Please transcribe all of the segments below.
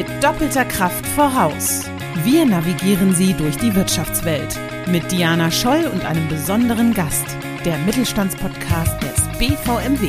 mit doppelter Kraft voraus. Wir navigieren Sie durch die Wirtschaftswelt mit Diana Scholl und einem besonderen Gast, der Mittelstandspodcast des BVMW.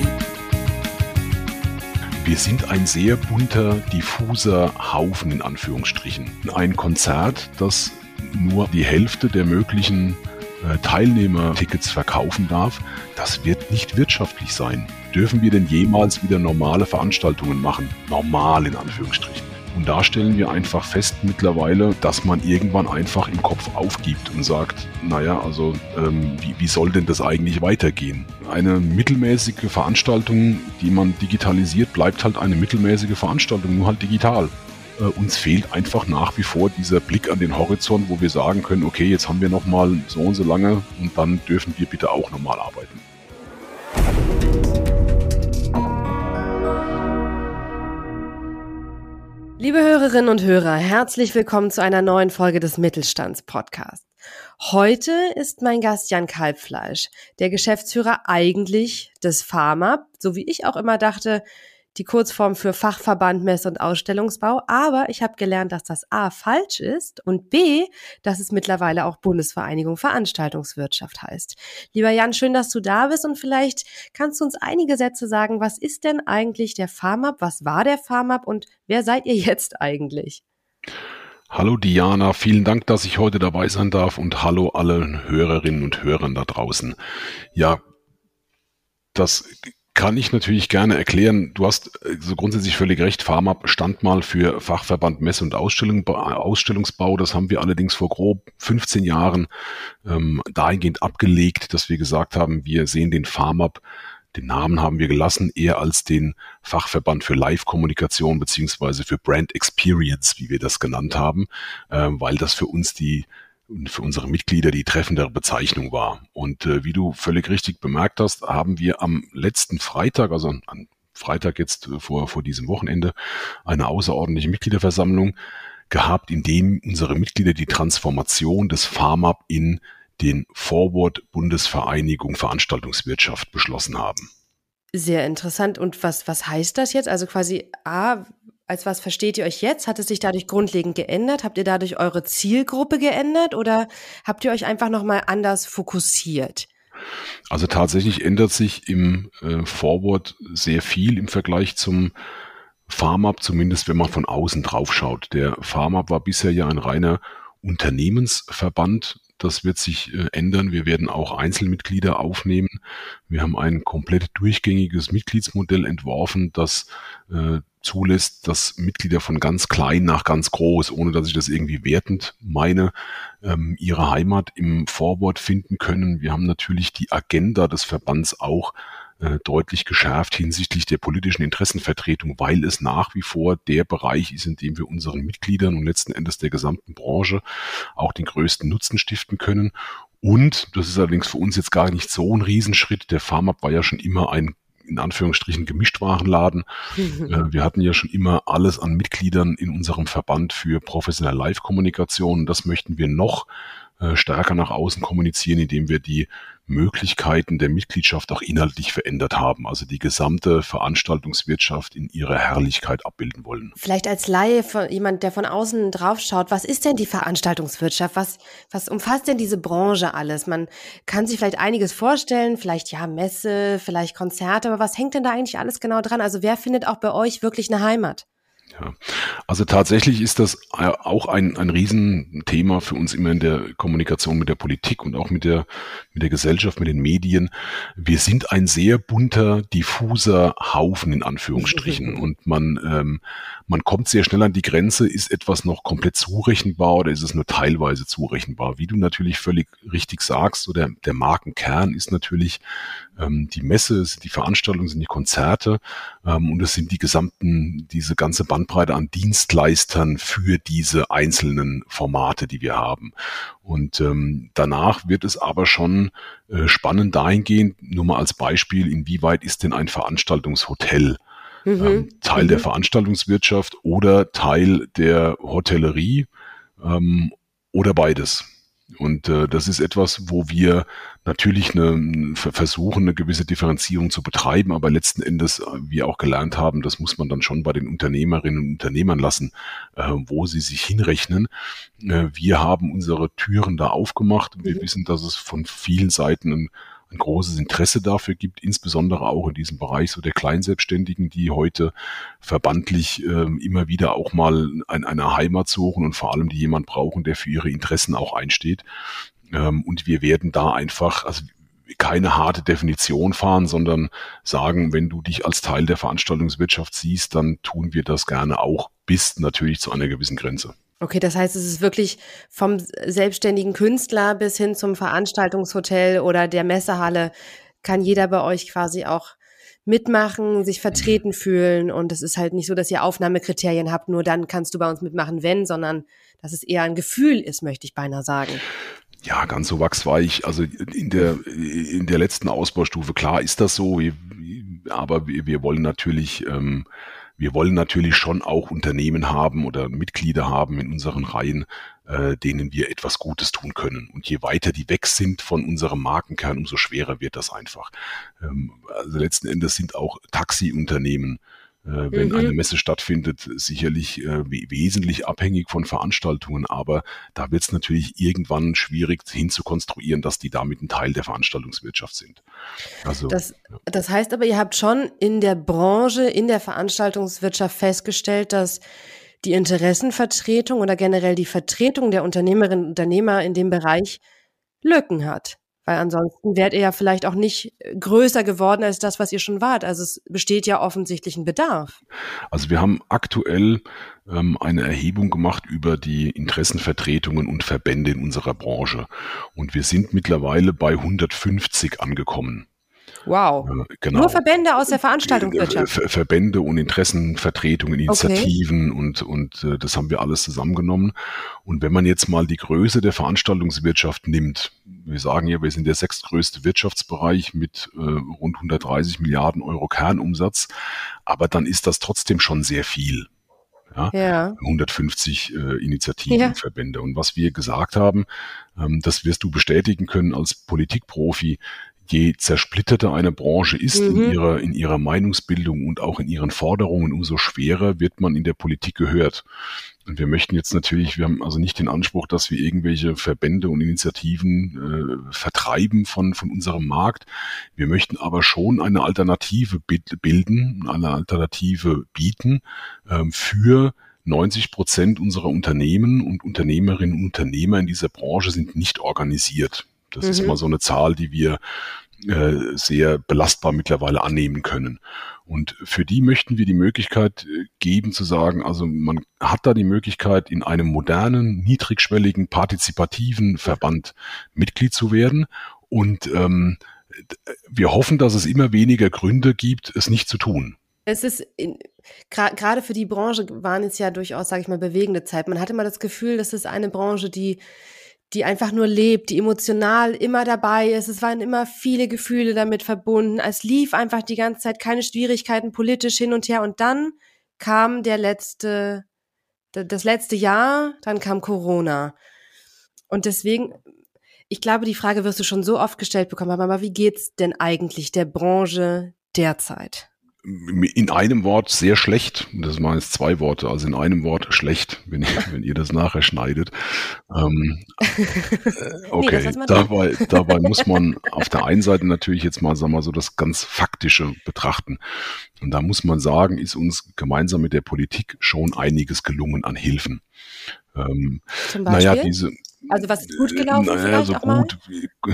Wir sind ein sehr bunter, diffuser Haufen in Anführungsstrichen. Ein Konzert, das nur die Hälfte der möglichen äh, Teilnehmertickets verkaufen darf, das wird nicht wirtschaftlich sein. Dürfen wir denn jemals wieder normale Veranstaltungen machen? Normal in Anführungsstrichen. Und da stellen wir einfach fest mittlerweile, dass man irgendwann einfach im Kopf aufgibt und sagt, naja, also ähm, wie, wie soll denn das eigentlich weitergehen? Eine mittelmäßige Veranstaltung, die man digitalisiert, bleibt halt eine mittelmäßige Veranstaltung, nur halt digital. Äh, uns fehlt einfach nach wie vor dieser Blick an den Horizont, wo wir sagen können, okay, jetzt haben wir noch mal so und so lange und dann dürfen wir bitte auch nochmal arbeiten. Liebe Hörerinnen und Hörer, herzlich willkommen zu einer neuen Folge des Mittelstandspodcasts. Heute ist mein Gast Jan Kalbfleisch, der Geschäftsführer eigentlich des Pharma, so wie ich auch immer dachte, die Kurzform für Fachverband Mess- und Ausstellungsbau. Aber ich habe gelernt, dass das A falsch ist und B, dass es mittlerweile auch Bundesvereinigung Veranstaltungswirtschaft heißt. Lieber Jan, schön, dass du da bist und vielleicht kannst du uns einige Sätze sagen. Was ist denn eigentlich der FARMAP? Was war der FARMAP und wer seid ihr jetzt eigentlich? Hallo Diana, vielen Dank, dass ich heute dabei sein darf und hallo alle Hörerinnen und Hörern da draußen. Ja, das kann ich natürlich gerne erklären. Du hast äh, so grundsätzlich völlig recht. Pharma stand mal für Fachverband Messe- und Ausstellung, Ausstellungsbau. Das haben wir allerdings vor grob 15 Jahren ähm, dahingehend abgelegt, dass wir gesagt haben, wir sehen den Pharmab den Namen haben wir gelassen, eher als den Fachverband für Live-Kommunikation beziehungsweise für Brand Experience, wie wir das genannt haben, äh, weil das für uns die für unsere Mitglieder die treffendere Bezeichnung war. Und äh, wie du völlig richtig bemerkt hast, haben wir am letzten Freitag, also an Freitag jetzt äh, vor, vor diesem Wochenende, eine außerordentliche Mitgliederversammlung gehabt, in dem unsere Mitglieder die Transformation des FARMAP in den Forward Bundesvereinigung Veranstaltungswirtschaft beschlossen haben. Sehr interessant. Und was, was heißt das jetzt? Also quasi A, als was versteht ihr euch jetzt? Hat es sich dadurch grundlegend geändert? Habt ihr dadurch eure Zielgruppe geändert oder habt ihr euch einfach nochmal anders fokussiert? Also tatsächlich ändert sich im äh, Forward sehr viel im Vergleich zum FarmUp, zumindest wenn man von außen drauf schaut. Der FarmUp war bisher ja ein reiner Unternehmensverband. Das wird sich äh, ändern. Wir werden auch Einzelmitglieder aufnehmen. Wir haben ein komplett durchgängiges Mitgliedsmodell entworfen, das äh, zulässt, dass Mitglieder von ganz klein nach ganz groß, ohne dass ich das irgendwie wertend meine, ähm, ihre Heimat im Vorwort finden können. Wir haben natürlich die Agenda des Verbands auch äh, deutlich geschärft hinsichtlich der politischen Interessenvertretung, weil es nach wie vor der Bereich ist, in dem wir unseren Mitgliedern und letzten Endes der gesamten Branche auch den größten Nutzen stiften können. Und, das ist allerdings für uns jetzt gar nicht so ein Riesenschritt, der Farmab war ja schon immer ein in Anführungsstrichen Gemischtwarenladen. äh, wir hatten ja schon immer alles an Mitgliedern in unserem Verband für professionelle Live-Kommunikation. Das möchten wir noch äh, stärker nach außen kommunizieren, indem wir die Möglichkeiten der Mitgliedschaft auch inhaltlich verändert haben, also die gesamte Veranstaltungswirtschaft in ihrer Herrlichkeit abbilden wollen. Vielleicht als Laie, jemand, der von außen drauf schaut, was ist denn die Veranstaltungswirtschaft? Was, was umfasst denn diese Branche alles? Man kann sich vielleicht einiges vorstellen, vielleicht ja Messe, vielleicht Konzerte, aber was hängt denn da eigentlich alles genau dran? Also wer findet auch bei euch wirklich eine Heimat? Ja, also tatsächlich ist das äh, auch ein, ein Riesenthema für uns immer in der Kommunikation mit der Politik und auch mit der, mit der Gesellschaft, mit den Medien. Wir sind ein sehr bunter, diffuser Haufen in Anführungsstrichen und man, ähm, man kommt sehr schnell an die Grenze, ist etwas noch komplett zurechenbar oder ist es nur teilweise zurechenbar? Wie du natürlich völlig richtig sagst, so der, der Markenkern ist natürlich ähm, die Messe, die Veranstaltungen, sind die Konzerte ähm, und es sind die gesamten, diese ganze Bandbreite an Dienstleistern für diese einzelnen Formate, die wir haben. Und ähm, danach wird es aber schon äh, spannend dahingehend, nur mal als Beispiel, inwieweit ist denn ein Veranstaltungshotel mhm. ähm, Teil mhm. der Veranstaltungswirtschaft oder Teil der Hotellerie ähm, oder beides. Und äh, das ist etwas, wo wir natürlich eine, versuchen, eine gewisse Differenzierung zu betreiben, aber letzten Endes äh, wir auch gelernt haben, das muss man dann schon bei den Unternehmerinnen und Unternehmern lassen, äh, wo sie sich hinrechnen. Äh, wir haben unsere Türen da aufgemacht. Wir mhm. wissen, dass es von vielen Seiten ein ein großes Interesse dafür gibt, insbesondere auch in diesem Bereich so der Kleinselbstständigen, die heute verbandlich äh, immer wieder auch mal ein, eine Heimat suchen und vor allem die jemand brauchen, der für ihre Interessen auch einsteht. Ähm, und wir werden da einfach, also keine harte Definition fahren, sondern sagen, wenn du dich als Teil der Veranstaltungswirtschaft siehst, dann tun wir das gerne auch, bis natürlich zu einer gewissen Grenze. Okay, das heißt, es ist wirklich vom selbstständigen Künstler bis hin zum Veranstaltungshotel oder der Messehalle kann jeder bei euch quasi auch mitmachen, sich vertreten fühlen und es ist halt nicht so, dass ihr Aufnahmekriterien habt, nur dann kannst du bei uns mitmachen, wenn, sondern dass es eher ein Gefühl ist, möchte ich beinahe sagen. Ja, ganz so wachsweich. Also in der, in der letzten Ausbaustufe, klar ist das so, aber wir, wollen natürlich ähm, wir wollen natürlich schon auch Unternehmen haben oder Mitglieder haben in unseren Reihen, äh, denen wir etwas Gutes tun können. Und je weiter die weg sind von unserem Markenkern, umso schwerer wird das einfach. Ähm, also letzten Endes sind auch Taxiunternehmen äh, wenn mhm. eine Messe stattfindet, sicherlich äh, wesentlich abhängig von Veranstaltungen, aber da wird es natürlich irgendwann schwierig hinzukonstruieren, dass die damit ein Teil der Veranstaltungswirtschaft sind. Also, das, ja. das heißt aber, ihr habt schon in der Branche, in der Veranstaltungswirtschaft festgestellt, dass die Interessenvertretung oder generell die Vertretung der Unternehmerinnen und Unternehmer in dem Bereich Lücken hat. Weil ansonsten wärt ihr ja vielleicht auch nicht äh, größer geworden als das, was ihr schon wart. Also es besteht ja offensichtlich ein Bedarf. Also wir haben aktuell ähm, eine Erhebung gemacht über die Interessenvertretungen und Verbände in unserer Branche. Und wir sind mittlerweile bei 150 angekommen. Wow. Genau. Nur Verbände aus der Veranstaltungswirtschaft. Ver Verbände und Interessenvertretungen, Initiativen okay. und, und äh, das haben wir alles zusammengenommen. Und wenn man jetzt mal die Größe der Veranstaltungswirtschaft nimmt, wir sagen ja, wir sind der sechstgrößte Wirtschaftsbereich mit äh, rund 130 Milliarden Euro Kernumsatz, aber dann ist das trotzdem schon sehr viel. Ja, ja. 150 äh, Initiativen ja. und Verbände. Und was wir gesagt haben, ähm, das wirst du bestätigen können als Politikprofi, je zersplitterter eine Branche ist mhm. in, ihrer, in ihrer Meinungsbildung und auch in ihren Forderungen, umso schwerer wird man in der Politik gehört. Und wir möchten jetzt natürlich, wir haben also nicht den Anspruch, dass wir irgendwelche Verbände und Initiativen äh, vertreiben von, von unserem Markt. Wir möchten aber schon eine Alternative bilden, eine Alternative bieten ähm, für 90 Prozent unserer Unternehmen und Unternehmerinnen und Unternehmer in dieser Branche sind nicht organisiert. Das mhm. ist immer so eine Zahl, die wir äh, sehr belastbar mittlerweile annehmen können. Und für die möchten wir die Möglichkeit äh, geben zu sagen, also man hat da die Möglichkeit, in einem modernen, niedrigschwelligen, partizipativen Verband Mitglied zu werden. Und ähm, wir hoffen, dass es immer weniger Gründe gibt, es nicht zu tun. Es ist gerade für die Branche waren es ja durchaus, sage ich mal, bewegende Zeit. Man hatte immer das Gefühl, das ist eine Branche, die die einfach nur lebt, die emotional immer dabei ist. Es waren immer viele Gefühle damit verbunden. Es lief einfach die ganze Zeit keine Schwierigkeiten politisch hin und her. Und dann kam der letzte, das letzte Jahr, dann kam Corona. Und deswegen, ich glaube, die Frage wirst du schon so oft gestellt bekommen haben, aber wie geht's denn eigentlich der Branche derzeit? In einem Wort sehr schlecht. Das waren jetzt zwei Worte, also in einem Wort schlecht, wenn, ihr, wenn ihr das nachher schneidet. Ähm, okay, nee, dabei, dabei muss man auf der einen Seite natürlich jetzt mal, sagen wir so, das ganz Faktische betrachten. Und da muss man sagen, ist uns gemeinsam mit der Politik schon einiges gelungen an Hilfen. Ähm? Naja, diese, also was ist gut gelaufen? Naja, so gut,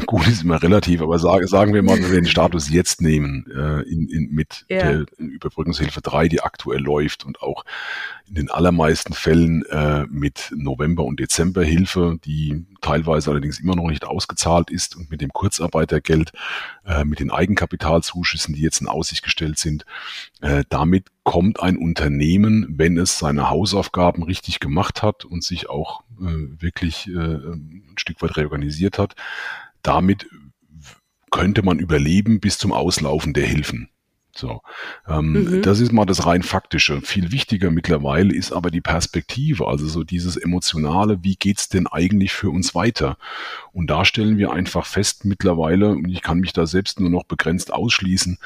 gut ist immer relativ, aber sag, sagen wir mal, wenn wir den Status jetzt nehmen, äh, in, in, mit ja. der Überbrückungshilfe 3, die aktuell läuft und auch in den allermeisten Fällen äh, mit November- und Dezemberhilfe, die teilweise allerdings immer noch nicht ausgezahlt ist und mit dem Kurzarbeitergeld, äh, mit den Eigenkapitalzuschüssen, die jetzt in Aussicht gestellt sind, äh, damit kommt ein Unternehmen, wenn es seine Hausaufgaben richtig gemacht hat und sich auch äh, wirklich äh, ein Stück weit reorganisiert hat, damit könnte man überleben bis zum Auslaufen der Hilfen. So, ähm, mhm. das ist mal das rein faktische. Viel wichtiger mittlerweile ist aber die Perspektive, also so dieses emotionale, wie geht's denn eigentlich für uns weiter? Und da stellen wir einfach fest mittlerweile, und ich kann mich da selbst nur noch begrenzt ausschließen,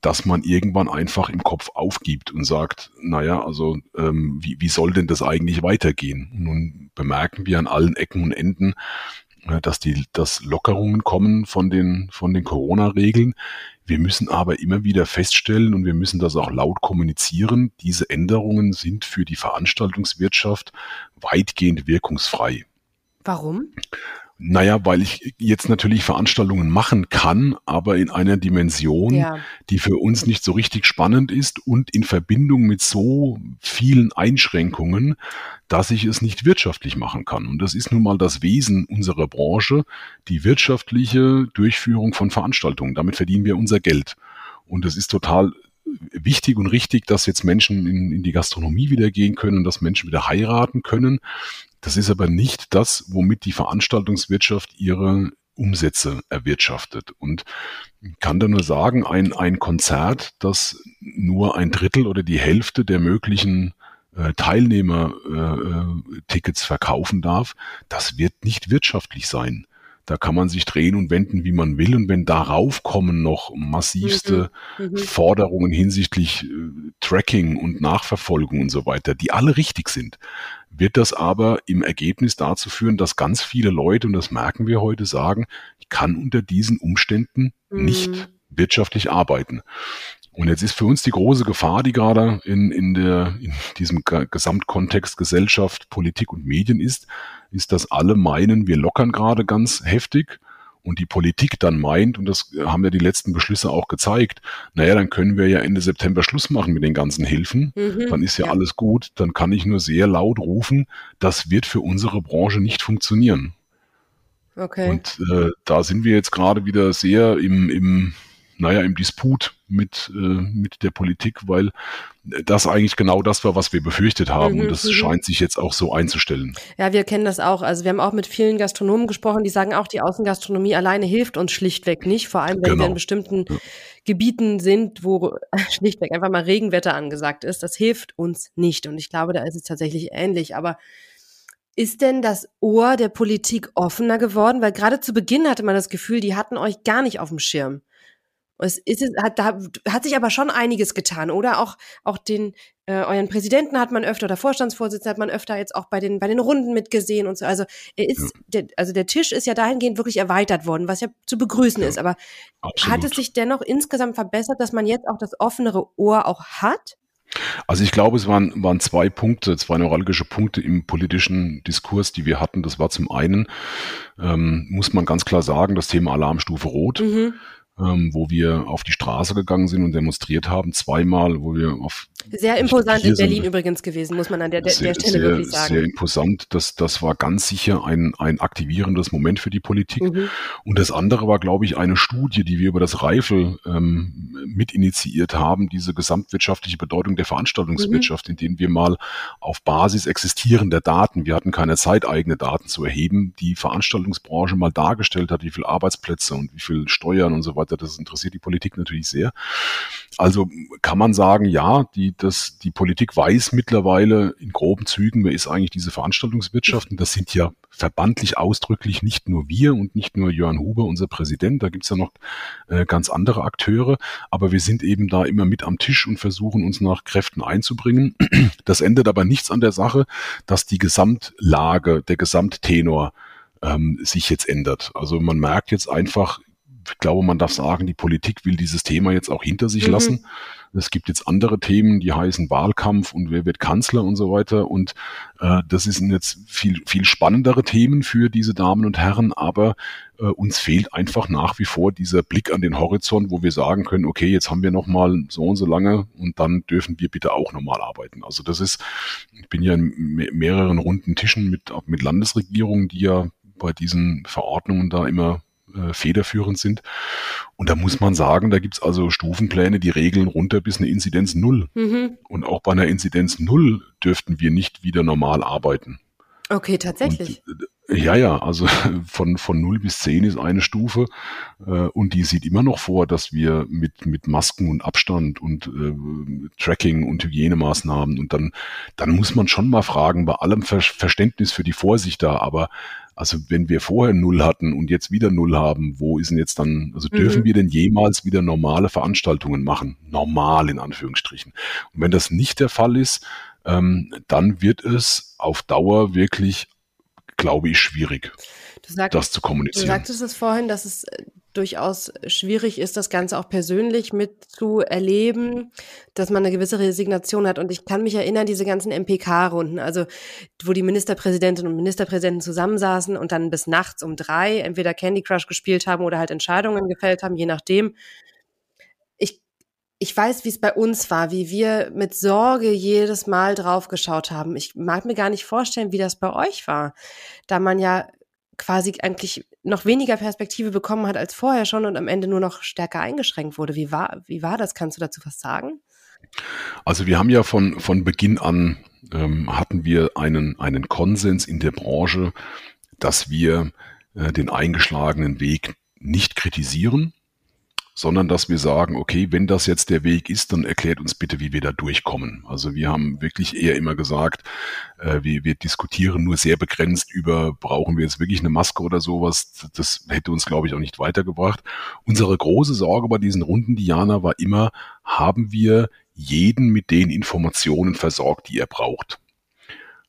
dass man irgendwann einfach im Kopf aufgibt und sagt, naja, also ähm, wie, wie soll denn das eigentlich weitergehen? Und nun bemerken wir an allen Ecken und Enden, äh, dass die, dass Lockerungen kommen von den, von den Corona-Regeln. Wir müssen aber immer wieder feststellen und wir müssen das auch laut kommunizieren, diese Änderungen sind für die Veranstaltungswirtschaft weitgehend wirkungsfrei. Warum? Naja, weil ich jetzt natürlich Veranstaltungen machen kann, aber in einer Dimension, ja. die für uns nicht so richtig spannend ist und in Verbindung mit so vielen Einschränkungen, dass ich es nicht wirtschaftlich machen kann. Und das ist nun mal das Wesen unserer Branche, die wirtschaftliche Durchführung von Veranstaltungen. Damit verdienen wir unser Geld. Und es ist total wichtig und richtig, dass jetzt Menschen in, in die Gastronomie wieder gehen können, dass Menschen wieder heiraten können. Das ist aber nicht das, womit die Veranstaltungswirtschaft ihre Umsätze erwirtschaftet. Und kann da nur sagen, ein, ein Konzert, das nur ein Drittel oder die Hälfte der möglichen äh, Teilnehmer-Tickets äh, verkaufen darf, das wird nicht wirtschaftlich sein. Da kann man sich drehen und wenden, wie man will. Und wenn darauf kommen noch massivste mhm. mhm. Forderungen hinsichtlich äh, Tracking und Nachverfolgung und so weiter, die alle richtig sind, wird das aber im Ergebnis dazu führen, dass ganz viele Leute, und das merken wir heute, sagen, ich kann unter diesen Umständen mhm. nicht wirtschaftlich arbeiten. Und jetzt ist für uns die große Gefahr, die gerade in, in, der, in diesem Gesamtkontext Gesellschaft, Politik und Medien ist, ist, dass alle meinen, wir lockern gerade ganz heftig und die Politik dann meint, und das haben ja die letzten Beschlüsse auch gezeigt, naja, dann können wir ja Ende September Schluss machen mit den ganzen Hilfen, mhm, dann ist ja, ja alles gut, dann kann ich nur sehr laut rufen, das wird für unsere Branche nicht funktionieren. Okay. Und äh, da sind wir jetzt gerade wieder sehr im, im naja, im Disput mit, äh, mit der Politik, weil das eigentlich genau das war, was wir befürchtet haben. Mhm, und das mhm. scheint sich jetzt auch so einzustellen. Ja, wir kennen das auch. Also wir haben auch mit vielen Gastronomen gesprochen, die sagen auch, die Außengastronomie alleine hilft uns schlichtweg nicht, vor allem wenn genau. wir in bestimmten ja. Gebieten sind, wo schlichtweg einfach mal Regenwetter angesagt ist. Das hilft uns nicht. Und ich glaube, da ist es tatsächlich ähnlich. Aber ist denn das Ohr der Politik offener geworden? Weil gerade zu Beginn hatte man das Gefühl, die hatten euch gar nicht auf dem Schirm. Es ist, hat, da hat sich aber schon einiges getan, oder? Auch, auch den, äh, euren Präsidenten hat man öfter oder Vorstandsvorsitzenden hat man öfter jetzt auch bei den, bei den Runden mitgesehen und so. Also er ist, der, also der Tisch ist ja dahingehend wirklich erweitert worden, was ja zu begrüßen ja, ist. Aber absolut. hat es sich dennoch insgesamt verbessert, dass man jetzt auch das offenere Ohr auch hat? Also ich glaube, es waren, waren zwei Punkte, zwei neuralgische Punkte im politischen Diskurs, die wir hatten. Das war zum einen, ähm, muss man ganz klar sagen, das Thema Alarmstufe Rot. Mhm ähm, wo wir auf die Straße gegangen sind und demonstriert haben, zweimal, wo wir auf sehr imposant in Berlin sind. übrigens gewesen, muss man an der, der, sehr, Stelle sehr, wirklich sagen. Sehr imposant. Das, das war ganz sicher ein, ein aktivierendes Moment für die Politik. Mhm. Und das andere war, glaube ich, eine Studie, die wir über das Reifel ähm, mit initiiert haben, diese gesamtwirtschaftliche Bedeutung der Veranstaltungswirtschaft, mhm. in denen wir mal auf Basis existierender Daten, wir hatten keine Zeit, eigene Daten zu erheben, die Veranstaltungsbranche mal dargestellt hat, wie viele Arbeitsplätze und wie viel Steuern und so weiter. Das interessiert die Politik natürlich sehr. Also kann man sagen, ja, die dass die Politik weiß mittlerweile in groben Zügen, wer ist eigentlich diese Veranstaltungswirtschaft. Und das sind ja verbandlich ausdrücklich nicht nur wir und nicht nur Jörn Huber, unser Präsident, da gibt's ja noch äh, ganz andere Akteure, aber wir sind eben da immer mit am Tisch und versuchen uns nach Kräften einzubringen. Das ändert aber nichts an der Sache, dass die Gesamtlage, der Gesamttenor ähm, sich jetzt ändert. Also man merkt jetzt einfach, ich glaube, man darf sagen, die Politik will dieses Thema jetzt auch hinter sich mhm. lassen. Es gibt jetzt andere Themen, die heißen Wahlkampf und wer wird Kanzler und so weiter. Und äh, das sind jetzt viel, viel spannendere Themen für diese Damen und Herren, aber äh, uns fehlt einfach nach wie vor dieser Blick an den Horizont, wo wir sagen können, okay, jetzt haben wir noch mal so und so lange und dann dürfen wir bitte auch nochmal arbeiten. Also das ist, ich bin ja in mehreren runden Tischen mit, mit Landesregierungen, die ja bei diesen Verordnungen da immer äh, federführend sind. Und da muss man sagen, da gibt's also Stufenpläne, die regeln runter bis eine Inzidenz null. Mhm. Und auch bei einer Inzidenz null dürften wir nicht wieder normal arbeiten. Okay, tatsächlich. Und Ja, ja, also von, von 0 bis 10 ist eine Stufe äh, und die sieht immer noch vor, dass wir mit, mit Masken und Abstand und äh, Tracking und Hygienemaßnahmen und dann, dann muss man schon mal fragen, bei allem Ver Verständnis für die Vorsicht da, aber also wenn wir vorher null hatten und jetzt wieder null haben, wo ist denn jetzt dann, also dürfen mhm. wir denn jemals wieder normale Veranstaltungen machen? Normal in Anführungsstrichen. Und wenn das nicht der Fall ist, ähm, dann wird es auf Dauer wirklich glaube ich, schwierig, sagst, das zu kommunizieren. Du sagtest es vorhin, dass es äh, durchaus schwierig ist, das Ganze auch persönlich mitzuerleben, dass man eine gewisse Resignation hat. Und ich kann mich erinnern, diese ganzen MPK-Runden, also wo die Ministerpräsidentinnen und Ministerpräsidenten zusammensaßen und dann bis nachts um drei entweder Candy Crush gespielt haben oder halt Entscheidungen gefällt haben, je nachdem ich weiß, wie es bei uns war, wie wir mit Sorge jedes Mal draufgeschaut haben. Ich mag mir gar nicht vorstellen, wie das bei euch war, da man ja quasi eigentlich noch weniger Perspektive bekommen hat als vorher schon und am Ende nur noch stärker eingeschränkt wurde. Wie war, wie war das? Kannst du dazu was sagen? Also wir haben ja von, von Beginn an ähm, hatten wir einen, einen Konsens in der Branche, dass wir äh, den eingeschlagenen Weg nicht kritisieren, sondern dass wir sagen, okay, wenn das jetzt der Weg ist, dann erklärt uns bitte, wie wir da durchkommen. Also wir haben wirklich eher immer gesagt, äh, wir, wir diskutieren nur sehr begrenzt über, brauchen wir jetzt wirklich eine Maske oder sowas. Das hätte uns, glaube ich, auch nicht weitergebracht. Unsere große Sorge bei diesen Runden, Diana, war immer, haben wir jeden mit den Informationen versorgt, die er braucht.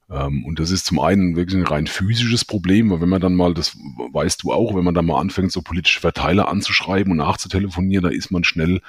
Ähm, und das ist zum einen wirklich ein rein physisches Problem, weil wenn man dann mal, das weißt du auch, wenn man dann mal anfängt, so politische Verteiler anzuschreiben und nachzutelefonieren, da ist man schnell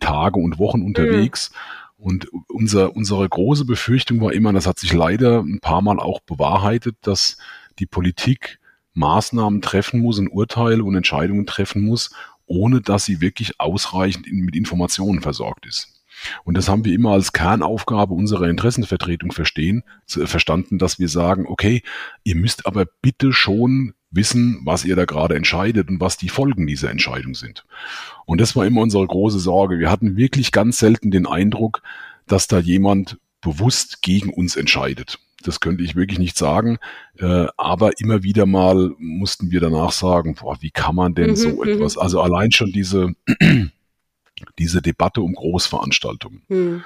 Tage und Wochen unterwegs. Mhm. Und unser, unsere große Befürchtung war immer, das hat sich leider ein paar Mal auch bewahrheitet, dass die Politik Maßnahmen treffen muss und Urteile und Entscheidungen treffen muss, ohne dass sie wirklich ausreichend mit Informationen versorgt ist. Und das haben wir immer als Kernaufgabe unserer Interessenvertretung verstehen, verstanden, dass wir sagen, okay, ihr müsst aber bitte schon wissen, was ihr da gerade entscheidet und was die Folgen dieser Entscheidung sind. Und das war immer unsere große Sorge. Wir hatten wirklich ganz selten den Eindruck, dass da jemand bewusst gegen uns entscheidet. Das könnte ich wirklich nicht sagen. Äh, aber immer wieder mal mussten wir danach sagen, boah, wie kann man denn mhm, so mhm. etwas? Also allein schon diese diese Debatte um Großveranstaltungen. Hm.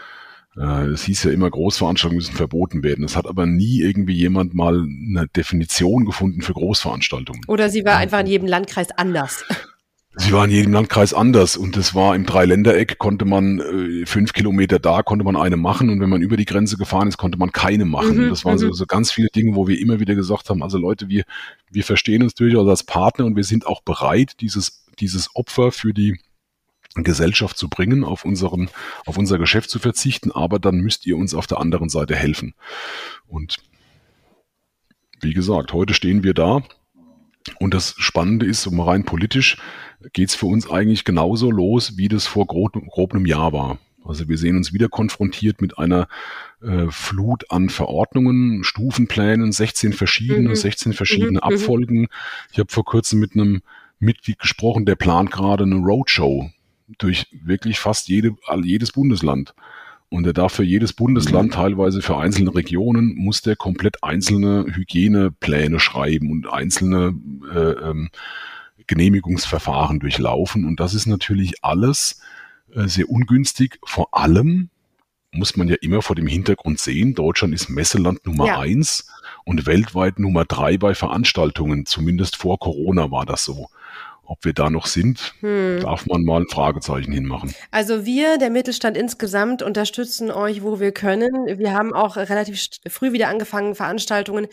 Äh, es hieß ja immer, Großveranstaltungen müssen verboten werden. Es hat aber nie irgendwie jemand mal eine Definition gefunden für Großveranstaltungen. Oder sie war einfach in jedem Landkreis anders. Sie war in jedem Landkreis anders und es war im Dreiländereck konnte man äh, fünf Kilometer da konnte man eine machen und wenn man über die Grenze gefahren ist, konnte man keine machen. Mhm, das waren so, mhm. so ganz viele Dinge, wo wir immer wieder gesagt haben, also Leute, wir, wir verstehen uns durchaus als Partner und wir sind auch bereit, dieses, dieses Opfer für die Gesellschaft zu bringen, auf unseren, auf unser Geschäft zu verzichten, aber dann müsst ihr uns auf der anderen Seite helfen. Und wie gesagt, heute stehen wir da. Und das Spannende ist, um rein politisch geht es für uns eigentlich genauso los, wie das vor grob, grob einem Jahr war. Also wir sehen uns wieder konfrontiert mit einer äh, Flut an Verordnungen, Stufenplänen, 16 verschiedene, mhm. 16 verschiedene mhm. mhm. Abfolgen. Ich habe vor kurzem mit einem Mitglied gesprochen, der plant gerade eine Roadshow durch wirklich fast jede, jedes Bundesland. Und er darf für jedes Bundesland, mhm. teilweise für einzelne Regionen, muss der komplett einzelne Hygienepläne schreiben und einzelne äh, ähm, Genehmigungsverfahren durchlaufen. Und das ist natürlich alles äh, sehr ungünstig. Vor allem muss man ja immer vor dem Hintergrund sehen, Deutschland ist Messeland Nummer ja. eins und weltweit Nummer drei bei Veranstaltungen. Zumindest vor Corona war das so. Ob wir da noch sind, hm. darf man mal ein Fragezeichen hinmachen. Also wir, der Mittelstand insgesamt, unterstützen euch, wo wir können. Wir haben auch relativ früh wieder angefangen, Veranstaltungen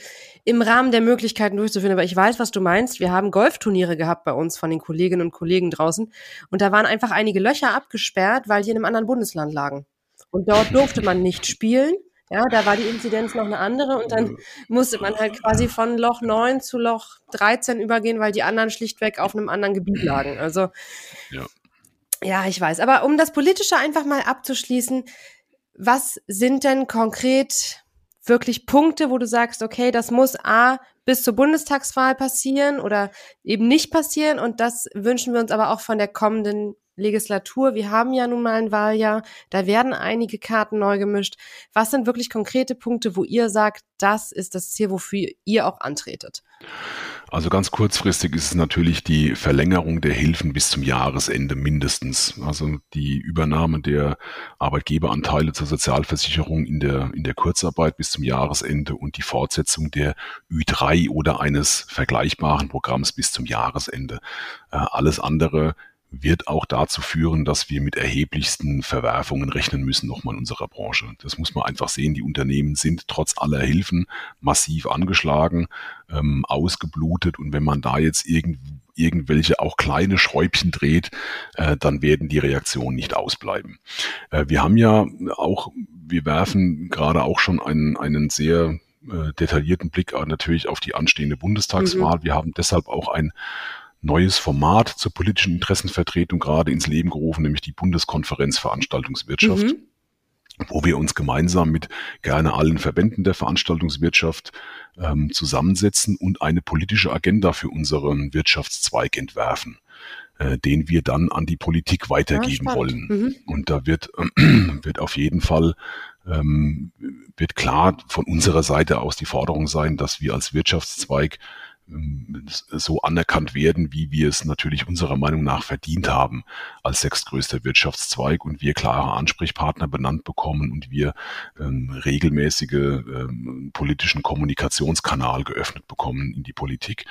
im Rahmen der Möglichkeiten durchzuführen. Aber ich weiß, was du meinst. Wir haben Golfturniere gehabt bei uns von den Kolleginnen und Kollegen draußen. Und da waren einfach einige Löcher abgesperrt, weil die in einem anderen Bundesland lagen. Und dort durfte man nicht spielen. Ja, da war die Inzidenz noch eine andere und dann musste man halt quasi von Loch 9 zu Loch 13 übergehen, weil die anderen schlichtweg auf einem anderen Gebiet lagen. Also ja, ja ich weiß. Aber um das Politische einfach mal abzuschließen, was sind denn konkret wirklich Punkte, wo du sagst, okay, das muss A bis zur Bundestagswahl passieren oder eben nicht passieren und das wünschen wir uns aber auch von der kommenden Legislatur. Wir haben ja nun mal ein Wahljahr. Da werden einige Karten neu gemischt. Was sind wirklich konkrete Punkte, wo ihr sagt, das ist das Ziel, wofür ihr auch antretet? Also ganz kurzfristig ist es natürlich die Verlängerung der Hilfen bis zum Jahresende mindestens. Also die Übernahme der Arbeitgeberanteile zur Sozialversicherung in der, in der Kurzarbeit bis zum Jahresende und die Fortsetzung der Ü3 oder eines vergleichbaren Programms bis zum Jahresende. Äh, alles andere wird auch dazu führen, dass wir mit erheblichsten Verwerfungen rechnen müssen nochmal in unserer Branche. Das muss man einfach sehen. Die Unternehmen sind trotz aller Hilfen massiv angeschlagen, ähm, ausgeblutet und wenn man da jetzt irgend, irgendwelche auch kleine Schräubchen dreht, äh, dann werden die Reaktionen nicht ausbleiben. Äh, wir haben ja auch, wir werfen gerade auch schon einen, einen sehr äh, detaillierten Blick natürlich auf die anstehende Bundestagswahl. Mhm. Wir haben deshalb auch ein neues Format zur politischen Interessenvertretung gerade ins Leben gerufen, nämlich die Bundeskonferenz Veranstaltungswirtschaft. Mhm wo wir uns gemeinsam mit gerne allen Verbänden der Veranstaltungswirtschaft ähm, zusammensetzen und eine politische Agenda für unseren Wirtschaftszweig entwerfen, äh, den wir dann an die Politik weitergeben ja, wollen. Mhm. Und da wird, äh, wird auf jeden Fall ähm, wird klar von unserer Seite aus die Forderung sein, dass wir als Wirtschaftszweig so anerkannt werden, wie wir es natürlich unserer Meinung nach verdient haben als sechstgrößter Wirtschaftszweig und wir klare Ansprechpartner benannt bekommen und wir ähm, regelmäßige ähm, politischen Kommunikationskanal geöffnet bekommen in die Politik.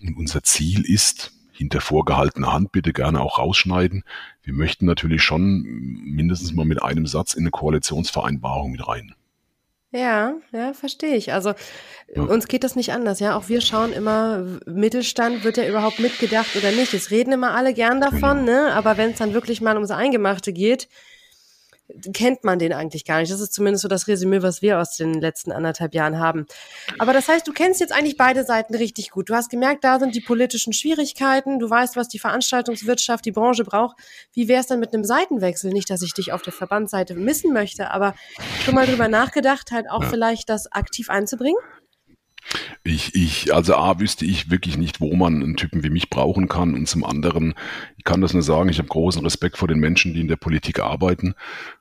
Und unser Ziel ist, hinter vorgehaltener Hand bitte gerne auch rausschneiden. Wir möchten natürlich schon mindestens mal mit einem Satz in eine Koalitionsvereinbarung mit rein. Ja, ja, verstehe ich. Also ja. uns geht das nicht anders, ja. Auch wir schauen immer, Mittelstand, wird ja überhaupt mitgedacht oder nicht. Es reden immer alle gern davon, genau. ne? Aber wenn es dann wirklich mal ums Eingemachte geht, kennt man den eigentlich gar nicht. Das ist zumindest so das Resümee, was wir aus den letzten anderthalb Jahren haben. Aber das heißt, du kennst jetzt eigentlich beide Seiten richtig gut. Du hast gemerkt, da sind die politischen Schwierigkeiten. Du weißt, was die Veranstaltungswirtschaft, die Branche braucht. Wie wäre es dann mit einem Seitenwechsel? Nicht, dass ich dich auf der Verbandsseite missen möchte, aber schon mal drüber nachgedacht, halt auch ja. vielleicht das aktiv einzubringen? Ich, ich, also A, wüsste ich wirklich nicht, wo man einen Typen wie mich brauchen kann. Und zum anderen, ich kann das nur sagen, ich habe großen Respekt vor den Menschen, die in der Politik arbeiten.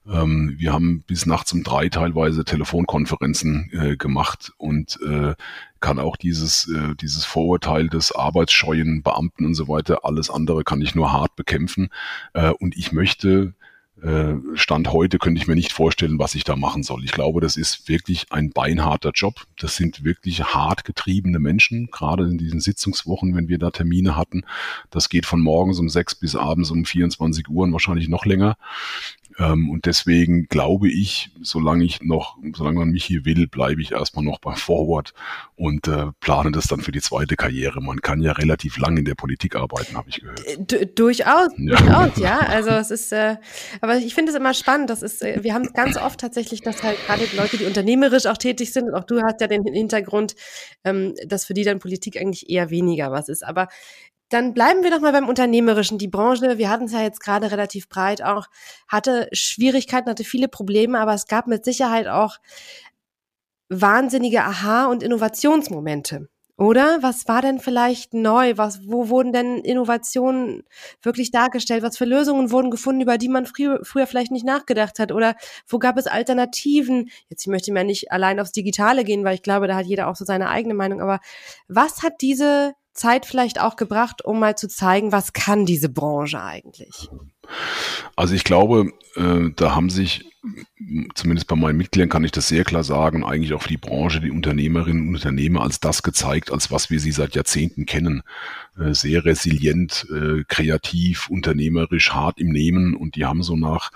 Ähm, wir haben bis nachts um drei teilweise Telefonkonferenzen äh, gemacht und äh, kann auch dieses, äh, dieses Vorurteil des arbeitsscheuen Beamten und so weiter, alles andere kann ich nur hart bekämpfen. Äh, und ich möchte Stand heute könnte ich mir nicht vorstellen, was ich da machen soll. Ich glaube, das ist wirklich ein beinharter Job. Das sind wirklich hart getriebene Menschen, gerade in diesen Sitzungswochen, wenn wir da Termine hatten. Das geht von morgens um sechs bis abends um 24 Uhr und wahrscheinlich noch länger. Ähm, und deswegen glaube ich, solange ich noch, solange man mich hier will, bleibe ich erstmal noch bei Forward und äh, plane das dann für die zweite Karriere. Man kann ja relativ lang in der Politik arbeiten, habe ich gehört. Äh, D durchaus, ja. durchaus, ja. Also es ist, äh, aber ich finde es immer spannend. Das ist, äh, wir haben ganz oft tatsächlich, dass halt gerade Leute, die unternehmerisch auch tätig sind, und auch du hast ja den Hintergrund, ähm, dass für die dann Politik eigentlich eher weniger was ist. Aber dann bleiben wir doch mal beim Unternehmerischen. Die Branche, wir hatten es ja jetzt gerade relativ breit auch, hatte Schwierigkeiten, hatte viele Probleme, aber es gab mit Sicherheit auch wahnsinnige Aha- und Innovationsmomente. Oder? Was war denn vielleicht neu? Was, wo wurden denn Innovationen wirklich dargestellt? Was für Lösungen wurden gefunden, über die man früher, früher vielleicht nicht nachgedacht hat? Oder wo gab es Alternativen? Jetzt ich möchte ich mal nicht allein aufs Digitale gehen, weil ich glaube, da hat jeder auch so seine eigene Meinung. Aber was hat diese Zeit vielleicht auch gebracht, um mal zu zeigen, was kann diese Branche eigentlich? Also ich glaube, äh, da haben sich, zumindest bei meinen Mitgliedern kann ich das sehr klar sagen, eigentlich auch die Branche, die Unternehmerinnen und Unternehmer als das gezeigt, als was wir sie seit Jahrzehnten kennen. Äh, sehr resilient, äh, kreativ, unternehmerisch, hart im Nehmen und die haben so nach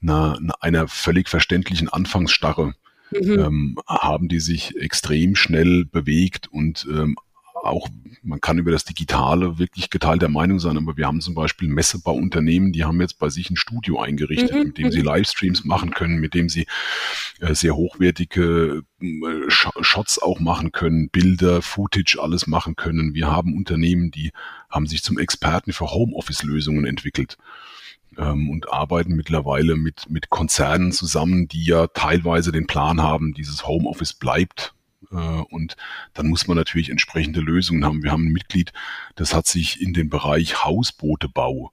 einer, einer völlig verständlichen Anfangsstarre Mhm. Ähm, haben die sich extrem schnell bewegt und ähm, auch, man kann über das Digitale wirklich geteilter Meinung sein, aber wir haben zum Beispiel Messebauunternehmen, die haben jetzt bei sich ein Studio eingerichtet, mhm. mit dem sie mhm. Livestreams machen können, mit dem sie äh, sehr hochwertige äh, Shots auch machen können, Bilder, Footage, alles machen können. Wir haben Unternehmen, die haben sich zum Experten für Homeoffice-Lösungen entwickelt ähm, und arbeiten mittlerweile mit, mit Konzernen zusammen, die ja teilweise den Plan haben, dieses Homeoffice bleibt und dann muss man natürlich entsprechende Lösungen haben. Wir haben ein Mitglied, das hat sich in den Bereich Hausbootebau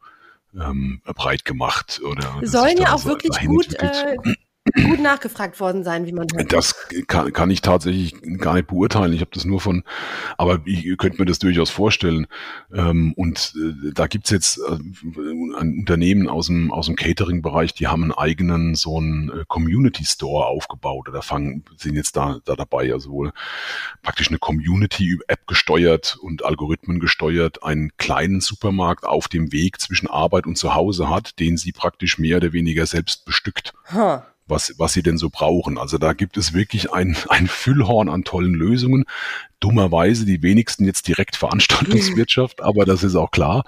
ähm, breit gemacht. Oder Sollen ja auch wirklich gut äh, gut nachgefragt worden sein, wie man hört. Das kann, kann ich tatsächlich gar nicht beurteilen. Ich habe das nur von, aber ich, ihr könnt mir das durchaus vorstellen. Ähm, und äh, da gibt's jetzt äh, ein Unternehmen aus dem, aus dem Catering-Bereich, die haben einen eigenen so einen äh, Community Store aufgebaut. Oder fangen, sind jetzt da, da dabei, also wohl praktisch eine Community-App gesteuert und Algorithmen gesteuert, einen kleinen Supermarkt auf dem Weg zwischen Arbeit und Zuhause hat, den sie praktisch mehr oder weniger selbst bestückt. Huh was, was sie denn so brauchen. Also da gibt es wirklich ein, ein Füllhorn an tollen Lösungen. Dummerweise die wenigsten jetzt direkt Veranstaltungswirtschaft, aber das ist auch klar.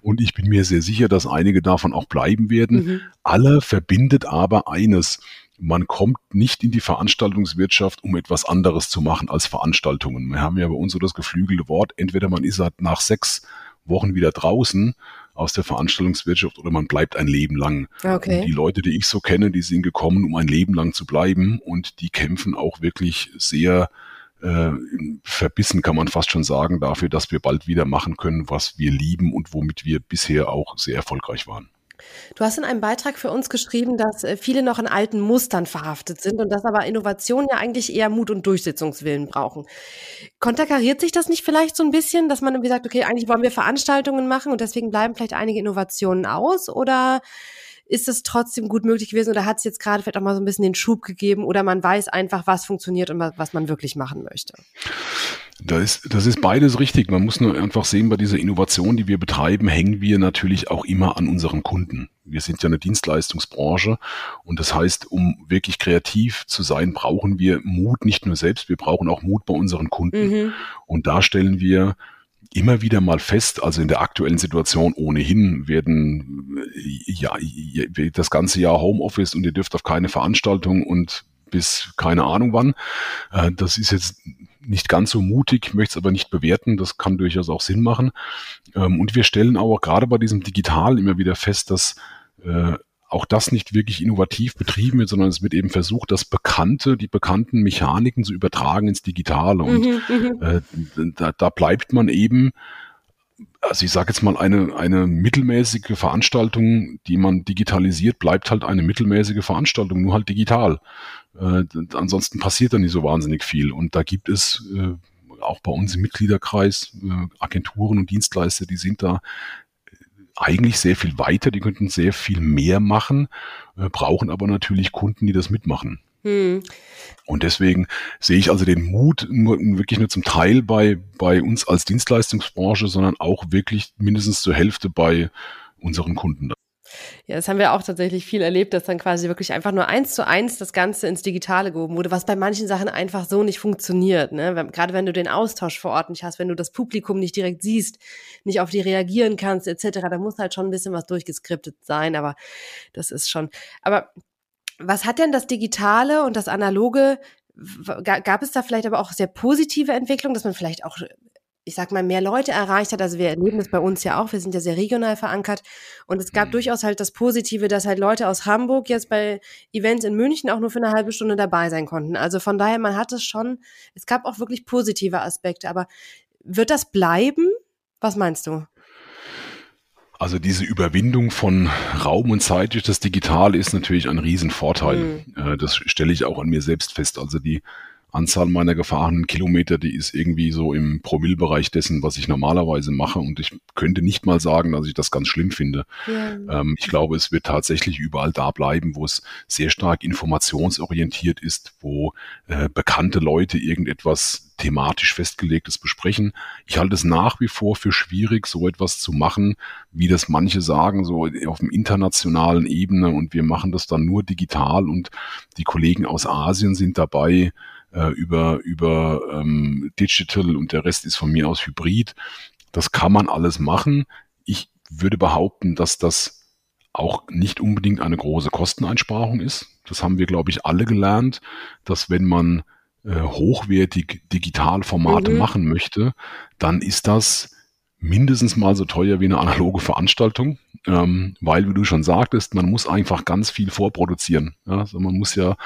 Und ich bin mir sehr sicher, dass einige davon auch bleiben werden. Mhm. Alle verbindet aber eines. Man kommt nicht in die Veranstaltungswirtschaft, um etwas anderes zu machen als Veranstaltungen. Wir haben ja bei uns so das geflügelte Wort, entweder man ist halt nach sechs Wochen wieder draußen aus der Veranstaltungswirtschaft oder man bleibt ein Leben lang. Okay. Und die Leute, die ich so kenne, die sind gekommen, um ein Leben lang zu bleiben und die kämpfen auch wirklich sehr äh, verbissen, kann man fast schon sagen, dafür, dass wir bald wieder machen können, was wir lieben und womit wir bisher auch sehr erfolgreich waren. Du hast in einem Beitrag für uns geschrieben, dass äh, viele noch in alten Mustern verhaftet sind und dass aber Innovationen ja eigentlich eher Mut und Durchsetzungswillen brauchen. Konterkariert sich das nicht vielleicht so ein bisschen, dass man irgendwie sagt, okay, eigentlich wollen wir Veranstaltungen machen und deswegen bleiben vielleicht einige Innovationen aus oder ist es trotzdem gut möglich gewesen oder hat es jetzt gerade vielleicht auch mal so ein bisschen den Schub gegeben oder man weiß einfach, was funktioniert und was man wirklich machen möchte? Das ist, das ist beides richtig. Man muss nur einfach sehen, bei dieser Innovation, die wir betreiben, hängen wir natürlich auch immer an unseren Kunden. Wir sind ja eine Dienstleistungsbranche und das heißt, um wirklich kreativ zu sein, brauchen wir Mut nicht nur selbst, wir brauchen auch Mut bei unseren Kunden. Mhm. Und da stellen wir immer wieder mal fest, also in der aktuellen Situation ohnehin werden ja das ganze Jahr Homeoffice und ihr dürft auf keine Veranstaltung und bis keine Ahnung wann. Äh, das ist jetzt nicht ganz so mutig, möchte es aber nicht bewerten. Das kann durchaus auch Sinn machen. Ähm, und wir stellen auch gerade bei diesem Digital immer wieder fest, dass äh, auch das nicht wirklich innovativ betrieben wird, sondern es wird eben versucht, das Bekannte, die bekannten Mechaniken zu übertragen ins Digitale. Und mhm, mhm. äh, da, da bleibt man eben also ich sage jetzt mal, eine, eine mittelmäßige Veranstaltung, die man digitalisiert, bleibt halt eine mittelmäßige Veranstaltung, nur halt digital. Äh, ansonsten passiert da nicht so wahnsinnig viel. Und da gibt es äh, auch bei uns im Mitgliederkreis äh, Agenturen und Dienstleister, die sind da eigentlich sehr viel weiter, die könnten sehr viel mehr machen, äh, brauchen aber natürlich Kunden, die das mitmachen. Hm. Und deswegen sehe ich also den Mut nur, wirklich nur zum Teil bei, bei uns als Dienstleistungsbranche, sondern auch wirklich mindestens zur Hälfte bei unseren Kunden. Ja, das haben wir auch tatsächlich viel erlebt, dass dann quasi wirklich einfach nur eins zu eins das Ganze ins Digitale gehoben wurde, was bei manchen Sachen einfach so nicht funktioniert. Ne? Gerade wenn du den Austausch vor Ort nicht hast, wenn du das Publikum nicht direkt siehst, nicht auf die reagieren kannst, etc., da muss halt schon ein bisschen was durchgeskriptet sein, aber das ist schon. Aber was hat denn das Digitale und das Analoge gab es da vielleicht aber auch sehr positive Entwicklungen, dass man vielleicht auch ich sag mal, mehr Leute erreicht hat. Also wir erleben das bei uns ja auch. Wir sind ja sehr regional verankert. Und es gab mhm. durchaus halt das Positive, dass halt Leute aus Hamburg jetzt bei Events in München auch nur für eine halbe Stunde dabei sein konnten. Also von daher, man hat es schon, es gab auch wirklich positive Aspekte. Aber wird das bleiben? Was meinst du? Also diese Überwindung von Raum und Zeit durch das Digitale ist natürlich ein Riesenvorteil. Mhm. Das stelle ich auch an mir selbst fest. Also die Anzahl meiner gefahrenen Kilometer, die ist irgendwie so im Promillbereich dessen, was ich normalerweise mache. Und ich könnte nicht mal sagen, dass ich das ganz schlimm finde. Ja. Ähm, ich glaube, es wird tatsächlich überall da bleiben, wo es sehr stark informationsorientiert ist, wo äh, bekannte Leute irgendetwas thematisch festgelegtes besprechen. Ich halte es nach wie vor für schwierig, so etwas zu machen, wie das manche sagen, so auf dem internationalen Ebene und wir machen das dann nur digital und die Kollegen aus Asien sind dabei, äh, über, über ähm, Digital und der Rest ist von mir aus Hybrid. Das kann man alles machen. Ich würde behaupten, dass das auch nicht unbedingt eine große Kosteneinsparung ist. Das haben wir, glaube ich, alle gelernt, dass wenn man äh, hochwertig Digitalformate mhm. machen möchte, dann ist das mindestens mal so teuer wie eine analoge Veranstaltung, ähm, weil, wie du schon sagtest, man muss einfach ganz viel vorproduzieren. Ja? Also man muss ja,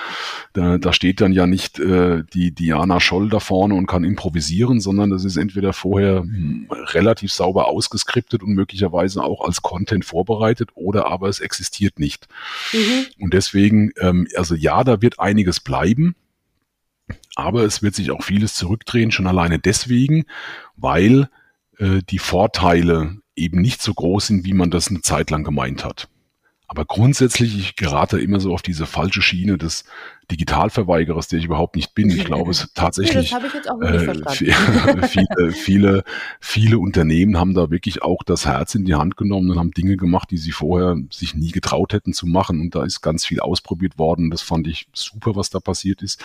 da, da steht dann ja nicht äh, die Diana Scholl da vorne und kann improvisieren, sondern das ist entweder vorher mh, hm, relativ sauber ausgeskriptet und möglicherweise auch als Content vorbereitet oder aber es existiert nicht. Mhm. Und deswegen, ähm, also ja, da wird einiges bleiben. Aber es wird sich auch vieles zurückdrehen, schon alleine deswegen, weil äh, die Vorteile eben nicht so groß sind, wie man das eine Zeit lang gemeint hat. Aber grundsätzlich, ich gerate immer so auf diese falsche Schiene des Digitalverweigerers, der ich überhaupt nicht bin. Ich glaube, es tatsächlich äh, viele, viele, viele Unternehmen haben da wirklich auch das Herz in die Hand genommen und haben Dinge gemacht, die sie vorher sich nie getraut hätten zu machen. Und da ist ganz viel ausprobiert worden. Das fand ich super, was da passiert ist.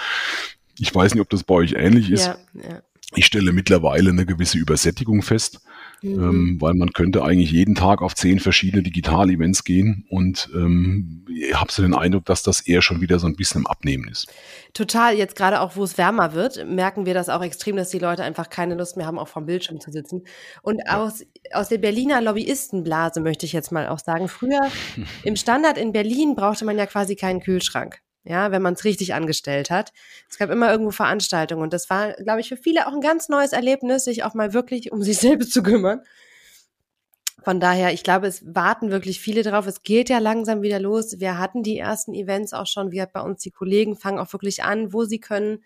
Ich weiß nicht, ob das bei euch ähnlich ist. Ja, ja. Ich stelle mittlerweile eine gewisse Übersättigung fest, mhm. ähm, weil man könnte eigentlich jeden Tag auf zehn verschiedene Digital-Events gehen und ähm, ich habe so den Eindruck, dass das eher schon wieder so ein bisschen im Abnehmen ist. Total, jetzt gerade auch, wo es wärmer wird, merken wir das auch extrem, dass die Leute einfach keine Lust mehr haben, auch vom Bildschirm zu sitzen. Und ja. aus, aus der Berliner Lobbyistenblase möchte ich jetzt mal auch sagen, früher im Standard in Berlin brauchte man ja quasi keinen Kühlschrank ja, wenn man es richtig angestellt hat. Es gab immer irgendwo Veranstaltungen und das war, glaube ich, für viele auch ein ganz neues Erlebnis, sich auch mal wirklich um sich selbst zu kümmern. Von daher, ich glaube, es warten wirklich viele drauf. Es geht ja langsam wieder los. Wir hatten die ersten Events auch schon. Wir bei uns die Kollegen fangen auch wirklich an, wo sie können.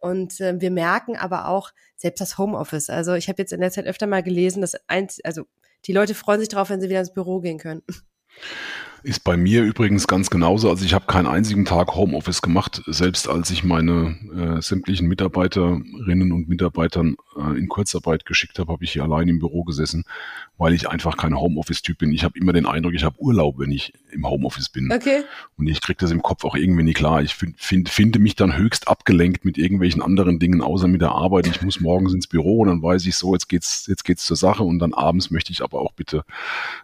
Und äh, wir merken aber auch selbst das Homeoffice. Also ich habe jetzt in der Zeit öfter mal gelesen, dass eins, also die Leute freuen sich drauf, wenn sie wieder ins Büro gehen können. Ist bei mir übrigens ganz genauso. Also ich habe keinen einzigen Tag Homeoffice gemacht, selbst als ich meine äh, sämtlichen Mitarbeiterinnen und Mitarbeitern äh, in Kurzarbeit geschickt habe, habe ich hier allein im Büro gesessen, weil ich einfach kein Homeoffice-Typ bin. Ich habe immer den Eindruck, ich habe Urlaub, wenn ich im Homeoffice bin. Okay. Und ich kriege das im Kopf auch irgendwie nicht klar. Ich find, find, finde mich dann höchst abgelenkt mit irgendwelchen anderen Dingen, außer mit der Arbeit. Ich muss morgens ins Büro und dann weiß ich so, jetzt geht's, jetzt geht's zur Sache und dann abends möchte ich aber auch bitte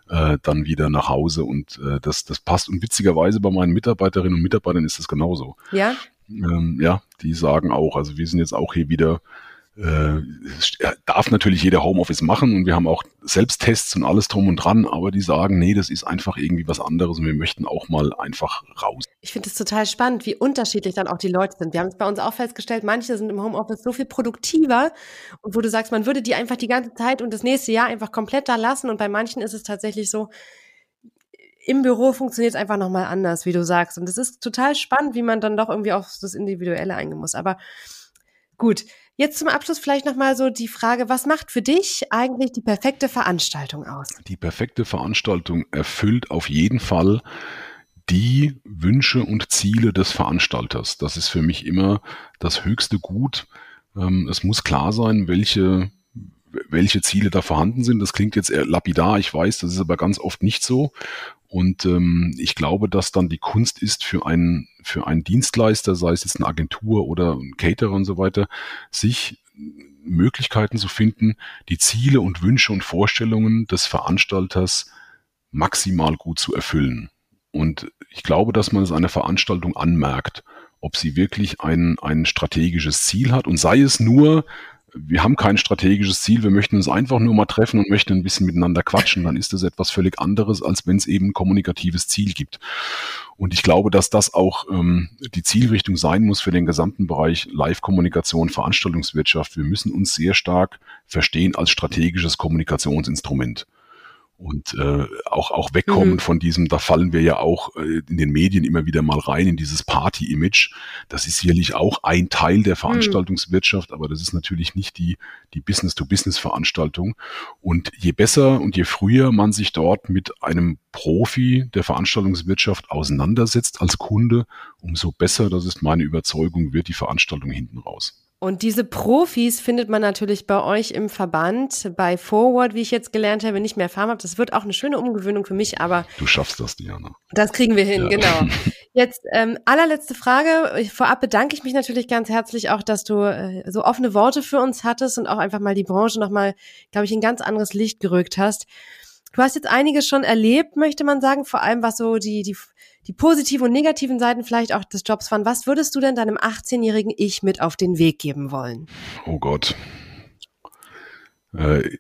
äh, dann wieder nach Hause und äh, das, das passt. Und witzigerweise bei meinen Mitarbeiterinnen und Mitarbeitern ist das genauso. Ja. Ähm, ja, die sagen auch, also wir sind jetzt auch hier wieder äh, darf natürlich jeder Homeoffice machen und wir haben auch Selbsttests und alles drum und dran, aber die sagen, nee, das ist einfach irgendwie was anderes und wir möchten auch mal einfach raus. Ich finde es total spannend, wie unterschiedlich dann auch die Leute sind. Wir haben es bei uns auch festgestellt, manche sind im Homeoffice so viel produktiver und wo du sagst, man würde die einfach die ganze Zeit und das nächste Jahr einfach komplett da lassen und bei manchen ist es tatsächlich so, im Büro funktioniert es einfach nochmal anders, wie du sagst. Und es ist total spannend, wie man dann doch irgendwie auf das Individuelle eingehen muss. Aber gut, jetzt zum Abschluss vielleicht nochmal so die Frage, was macht für dich eigentlich die perfekte Veranstaltung aus? Die perfekte Veranstaltung erfüllt auf jeden Fall die Wünsche und Ziele des Veranstalters. Das ist für mich immer das höchste Gut. Ähm, es muss klar sein, welche welche Ziele da vorhanden sind. Das klingt jetzt eher lapidar, ich weiß, das ist aber ganz oft nicht so. Und ähm, ich glaube, dass dann die Kunst ist für einen, für einen Dienstleister, sei es jetzt eine Agentur oder ein Caterer und so weiter, sich Möglichkeiten zu finden, die Ziele und Wünsche und Vorstellungen des Veranstalters maximal gut zu erfüllen. Und ich glaube, dass man es einer Veranstaltung anmerkt, ob sie wirklich ein, ein strategisches Ziel hat und sei es nur wir haben kein strategisches Ziel, wir möchten uns einfach nur mal treffen und möchten ein bisschen miteinander quatschen, dann ist das etwas völlig anderes, als wenn es eben ein kommunikatives Ziel gibt. Und ich glaube, dass das auch ähm, die Zielrichtung sein muss für den gesamten Bereich Live-Kommunikation, Veranstaltungswirtschaft. Wir müssen uns sehr stark verstehen als strategisches Kommunikationsinstrument und äh, auch auch wegkommen mhm. von diesem, da fallen wir ja auch äh, in den Medien immer wieder mal rein in dieses Party-Image. Das ist sicherlich auch ein Teil der mhm. Veranstaltungswirtschaft, mhm. aber das ist natürlich nicht die die Business-to-Business-Veranstaltung. Und je besser und je früher man sich dort mit einem Profi der Veranstaltungswirtschaft auseinandersetzt als Kunde, umso besser, das ist meine Überzeugung, wird die Veranstaltung hinten raus. Und diese Profis findet man natürlich bei euch im Verband, bei Forward, wie ich jetzt gelernt habe, nicht mehr Farm Das wird auch eine schöne Umgewöhnung für mich, aber. Du schaffst das, Diana. Das kriegen wir hin, ja. genau. Jetzt ähm, allerletzte Frage. Vorab bedanke ich mich natürlich ganz herzlich auch, dass du äh, so offene Worte für uns hattest und auch einfach mal die Branche nochmal, glaube ich, in ganz anderes Licht gerückt hast. Du hast jetzt einiges schon erlebt, möchte man sagen, vor allem was so die, die die positiven und negativen Seiten vielleicht auch des Jobs waren. Was würdest du denn deinem 18-jährigen Ich mit auf den Weg geben wollen? Oh Gott. Äh,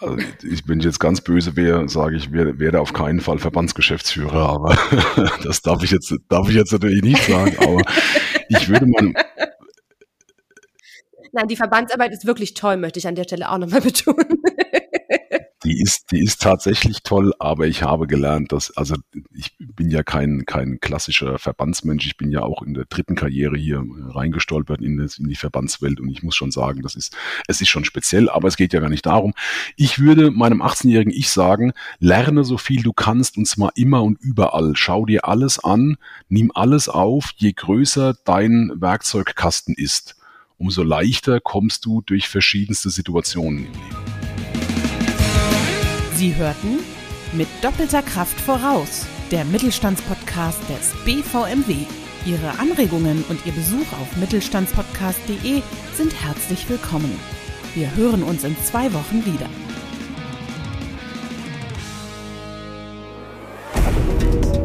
Also ich, ich jetzt ganz böse wäre, sage ich, wär auf keinen Fall Verbandsgeschäftsführer, aber das darf ich jetzt, darf ich jetzt natürlich nicht sagen, aber ich würde mal, Nein, die Verbandsarbeit ist wirklich toll, möchte ich an der Stelle auch nochmal betonen. Die ist, die ist tatsächlich toll, aber ich habe gelernt, dass, also ich bin ja kein, kein klassischer Verbandsmensch. Ich bin ja auch in der dritten Karriere hier reingestolpert in, das, in die Verbandswelt und ich muss schon sagen, das ist, es ist schon speziell, aber es geht ja gar nicht darum. Ich würde meinem 18-jährigen Ich sagen, lerne so viel du kannst und zwar immer und überall. Schau dir alles an, nimm alles auf, je größer dein Werkzeugkasten ist umso leichter kommst du durch verschiedenste Situationen im Leben. Sie hörten mit doppelter Kraft voraus, der Mittelstandspodcast des BVMW. Ihre Anregungen und Ihr Besuch auf mittelstandspodcast.de sind herzlich willkommen. Wir hören uns in zwei Wochen wieder. Thank you.